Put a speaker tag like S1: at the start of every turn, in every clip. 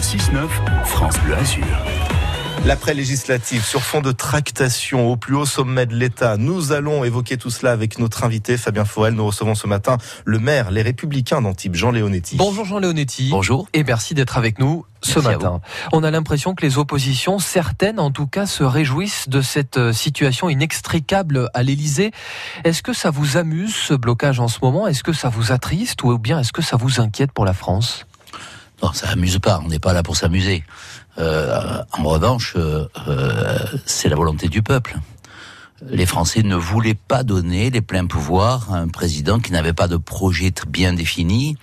S1: Le 6-9, France Bleu Azur.
S2: L'après-législative sur fond de tractation au plus haut sommet de l'État. Nous allons évoquer tout cela avec notre invité Fabien Forel. Nous recevons ce matin le maire, les Républicains d'Antibes, Jean Léonetti.
S3: Bonjour Jean Léonetti.
S4: Bonjour.
S3: Et merci d'être avec nous ce matin. On a l'impression que les oppositions, certaines en tout cas, se réjouissent de cette euh, situation inextricable à l'Élysée. Est-ce que ça vous amuse ce blocage en ce moment? Est-ce que ça vous attriste ou bien est-ce que ça vous inquiète pour la France?
S4: Non, ça amuse pas. On n'est pas là pour s'amuser. Euh, en revanche, euh, euh, c'est la volonté du peuple. Les Français ne voulaient pas donner les pleins pouvoirs à un président qui n'avait pas de projet bien défini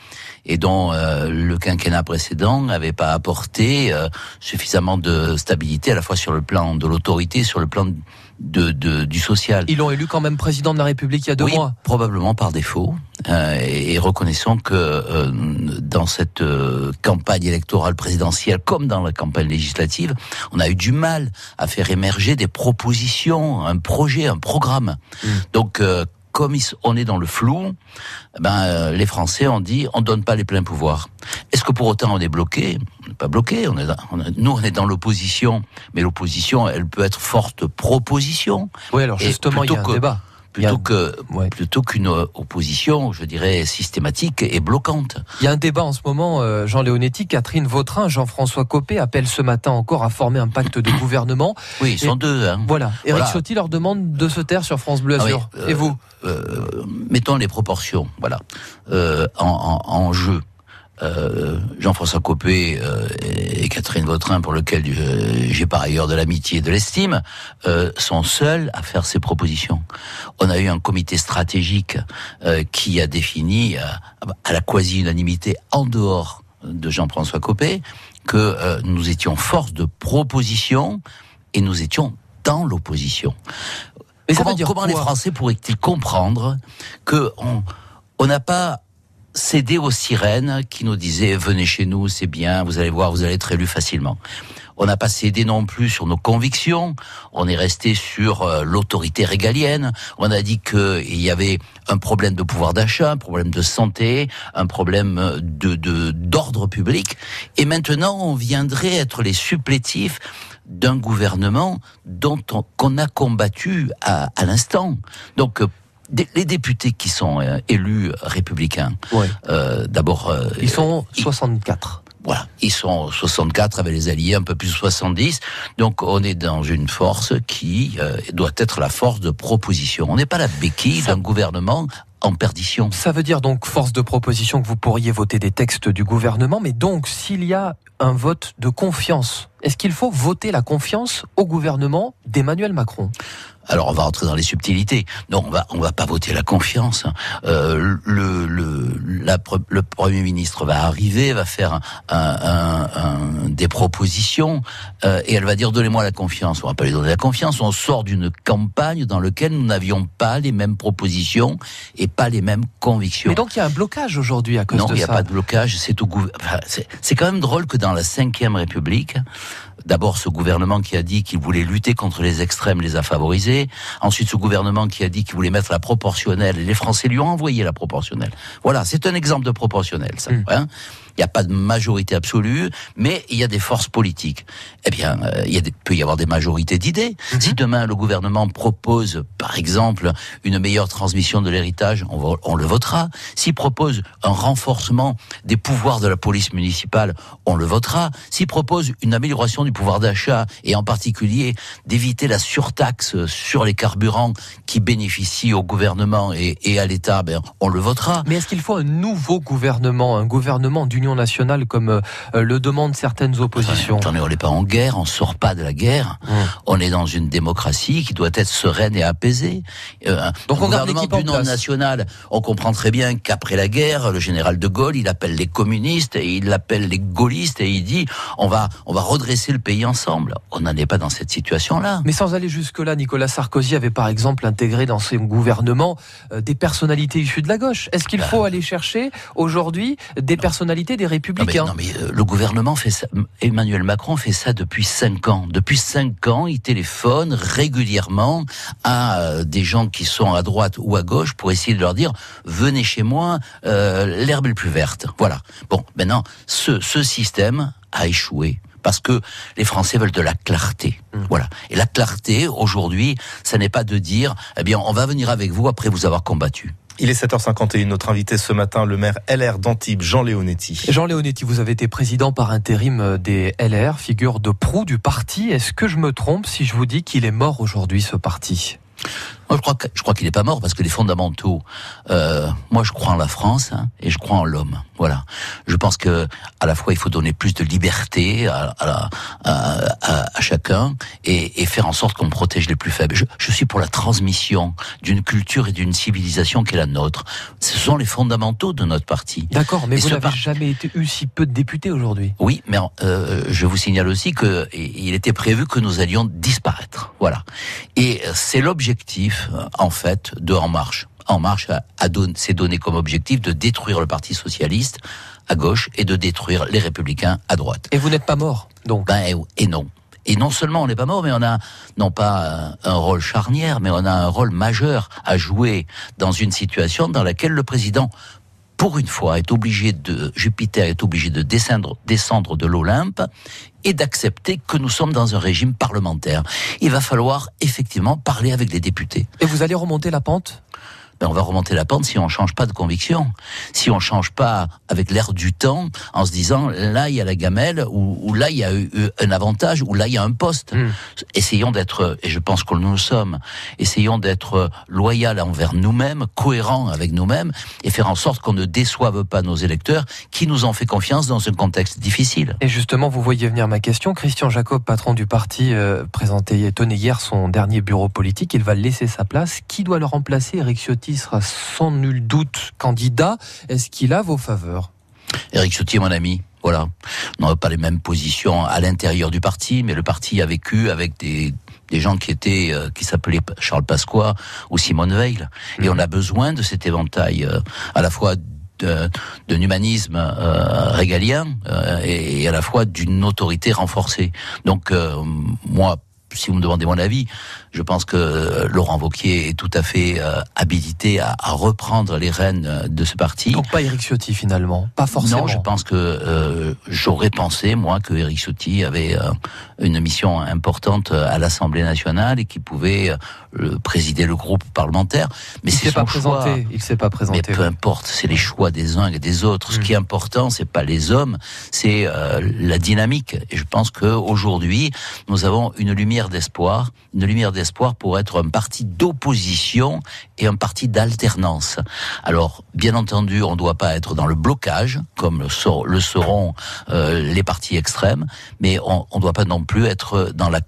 S4: et dont le quinquennat précédent n'avait pas apporté suffisamment de stabilité à la fois sur le plan de l'autorité, sur le plan de, de, du social.
S3: Ils l'ont élu quand même président de la République il y a deux
S4: oui,
S3: mois.
S4: Probablement par défaut. Euh, et reconnaissons que euh, dans cette euh, campagne électorale présidentielle, comme dans la campagne législative, on a eu du mal à faire émerger des propositions, un projet, un programme. Mmh. Donc comme on est dans le flou, ben les Français ont dit on donne pas les pleins pouvoirs. Est-ce que pour autant on est bloqué? On n'est pas bloqué. On est, nous on est dans l'opposition, mais l'opposition elle peut être forte proposition.
S3: Oui, alors justement il y a un
S4: que,
S3: débat
S4: plutôt que ouais. plutôt qu'une opposition, je dirais systématique et bloquante.
S3: Il y a un débat en ce moment. Euh, Jean Léonetti, Catherine Vautrin, Jean-François Copé appellent ce matin encore à former un pacte de gouvernement.
S4: Oui, ils sont deux. Hein.
S3: Voilà. Eric voilà. Ciotti leur demande de se taire sur France Bleu Azur.
S4: Ah oui, euh,
S3: et vous
S4: euh, Mettons les proportions. Voilà. Euh, en, en, en jeu. Euh, Jean-François Copé euh, et Catherine Vautrin, pour lequel euh, j'ai par ailleurs de l'amitié et de l'estime, euh, sont seuls à faire ces propositions. On a eu un comité stratégique euh, qui a défini à la quasi-unanimité en dehors de Jean-François Copé que nous étions force de proposition et nous étions dans l'opposition.
S3: Mais
S4: comment, comment les Français pourraient-ils comprendre que on n'a pas céder aux sirènes qui nous disaient venez chez nous, c'est bien, vous allez voir, vous allez être élu facilement. On n'a pas cédé non plus sur nos convictions. On est resté sur euh, l'autorité régalienne. On a dit qu'il y avait un problème de pouvoir d'achat, un problème de santé, un problème de d'ordre public. Et maintenant, on viendrait être les supplétifs d'un gouvernement dont on, qu'on a combattu à, à l'instant. Donc les députés qui sont euh, élus républicains,
S3: ouais.
S4: euh, d'abord... Euh,
S3: ils sont 64.
S4: Voilà, ils sont 64 avec les alliés, un peu plus de 70. Donc on est dans une force qui euh, doit être la force de proposition. On n'est pas la béquille d'un gouvernement en perdition.
S3: Ça veut dire donc force de proposition que vous pourriez voter des textes du gouvernement, mais donc s'il y a un vote de confiance, est-ce qu'il faut voter la confiance au gouvernement d'Emmanuel Macron?
S4: Alors on va rentrer dans les subtilités. Non, on va on va pas voter la confiance. Euh, le, le, la, le premier ministre va arriver, va faire un, un, un, des propositions euh, et elle va dire donnez-moi la confiance. On va pas lui donner la confiance. On sort d'une campagne dans laquelle nous n'avions pas les mêmes propositions et pas les mêmes convictions.
S3: Mais donc il y a un blocage aujourd'hui à cause
S4: non,
S3: de ça.
S4: Non, il n'y a pas de blocage. C'est au enfin, c'est quand même drôle que dans la cinquième République, d'abord ce gouvernement qui a dit qu'il voulait lutter contre les extrêmes les a favorisés. Ensuite, ce gouvernement qui a dit qu'il voulait mettre la proportionnelle. Et les Français lui ont envoyé la proportionnelle. Voilà, c'est un exemple de proportionnelle, ça.
S3: Mm.
S4: Hein il n'y a pas de majorité absolue, mais il y a des forces politiques. Eh bien, euh, il y a des, peut y avoir des majorités d'idées.
S3: Mhm.
S4: Si demain le gouvernement propose, par exemple, une meilleure transmission de l'héritage, on, va- on le votera. S'il propose un renforcement des pouvoirs de la police municipale, on le votera. S'il propose une amélioration du pouvoir d'achat et en particulier d'éviter la surtaxe sur les carburants qui bénéficient au gouvernement et, et à l'État, ben, on le votera.
S3: Mais est-ce qu'il faut un nouveau gouvernement, un gouvernement d'union nationale comme euh, le demandent certaines oppositions?
S4: Attendez, on n'est pas en guerre, on sort pas de la guerre.
S3: Hum.
S4: On est dans une démocratie qui doit être sereine et apaisée. Euh,
S3: Donc
S4: un
S3: on
S4: gouvernement d'union nationale, on comprend très bien qu'après la guerre, le général de Gaulle, il appelle les communistes et il appelle les gaullistes et il dit on va on va redresser le pays ensemble. On n'en est pas dans cette situation-là.
S3: Mais sans aller jusque-là, Nicolas Sarkozy avait par exemple intégré dans son gouvernement euh, des personnalités issues de la gauche. Est-ce qu'il faut aller chercher aujourd'hui des personnalités des
S4: Non mais,
S3: républicains
S4: non, mais, euh, le gouvernement fait ça. Emmanuel Macron fait ça depuis cinq ans. Depuis cinq ans, il téléphone régulièrement à euh, des gens qui sont à droite ou à gauche pour essayer de leur dire venez chez moi, l'herbe est le plus verte. Voilà. Bon, maintenant, ce, ce système a échoué parce que les Français veulent de la clarté. Mmh. Voilà. Et la clarté, aujourd'hui, ça n'est pas de dire, eh bien, on va venir avec vous après vous avoir combattu.
S2: Il est 7h51. Notre invité ce matin, le maire LR d'Antibes, Jean Léonetti.
S3: Jean Léonetti, vous avez été président par intérim des LR, figure de proue du parti. Est-ce que je me trompe si je vous dis qu'il est mort aujourd'hui, ce parti?
S4: Moi, je crois, je crois qu'il n'est pas mort parce que les fondamentaux. Euh, moi, je crois en la France hein, et je crois en l'homme. Voilà. Je pense que à la fois il faut donner plus de liberté à, à, à, à chacun et, et, faire en sorte qu'on protège les plus faibles. Je, je suis pour la transmission d'une culture et d'une civilisation qui est la nôtre. Ce sont les fondamentaux de notre parti.
S3: D'accord, mais vous n'avez jamais été, eu si peu de députés aujourd'hui.
S4: Oui, mais euh, je vous signale aussi que il était prévu que nous allions disparaître. Voilà. Et c'est l'objectif euh, en fait, de En Marche. En Marche s'est donné comme objectif de détruire le Parti socialiste à gauche et de détruire les Républicains à droite.
S3: Et vous n'êtes pas mort, donc?
S4: Ben, et, non. Et non seulement on n'est pas mort, mais on a non pas un rôle charnière, mais on a un rôle majeur à jouer dans une situation dans laquelle le président pour une fois, est obligé de, Jupiter est obligé de descendre, descendre de l'Olympe et d'accepter que nous sommes dans un régime parlementaire. Il va falloir effectivement parler avec les députés.
S3: Et vous allez remonter la pente?
S4: Ben on va remonter la pente si on change pas de conviction, si on change pas avec l'air du temps, en se disant là il y a la gamelle ou, là il y a eu un avantage ou là il y a un poste. Hmm. Essayons d'être, et je pense que nous le sommes, essayons d'être loyal envers nous-mêmes, cohérents avec nous-mêmes et faire en sorte qu'on ne déçoive pas nos électeurs qui nous ont fait confiance dans un contexte difficile.
S3: Et justement, vous voyez venir ma question. Christian Jacob, patron du parti, euh, présenté, tenait hier son dernier bureau politique. Il va laisser sa place. Qui doit le remplacer Eric Ciotti? Sera sans nul doute candidat. Est-ce qu'il a vos faveurs
S4: Éric Ciotti mon ami. Voilà. On n'a pas les mêmes positions à l'intérieur du parti, mais le parti a vécu avec des, des gens qui étaient euh, qui s'appelaient Charles Pasqua ou Simone Veil et mhm. on a besoin de cet éventail euh, à la fois d'un humanisme euh, régalien et, et, à la fois d'une autorité renforcée. Donc moi si vous me demandez mon avis, je pense que euh, Laurent Vauquier est tout à fait euh, habilité à, reprendre les rênes euh, de ce parti.
S3: Donc pas Éric Ciotti finalement, pas forcément.
S4: Non, je pense que j'aurais pensé moi que Éric Ciotti avait une mission importante à l'Assemblée nationale et qui pouvait présider le groupe parlementaire.
S3: Mais c'est pas présenté. Il s'est pas présenté.
S4: Mais peu importe, c'est les choix des uns et des autres. Ce hmm. qui est important, c'est pas les hommes, c'est la dynamique. Et je pense que aujourd'hui, nous avons une lumière d'espoir, une lumière d'espoir pour être un parti d'opposition et un parti d'alternance. Alors, bien entendu, on ne doit pas être dans le blocage, comme le, seront euh, les partis extrêmes, mais on ne doit pas non plus être dans la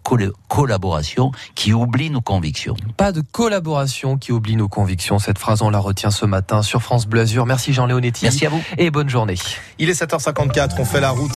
S4: collaboration qui oublie nos convictions.
S3: Pas de collaboration qui oublie nos convictions. Cette phrase, on la retient ce matin sur France Bleu Azur. Merci Jean Léonetti.
S4: Merci à vous.
S3: Et bonne journée.
S2: Il est 7h54, on fait la route.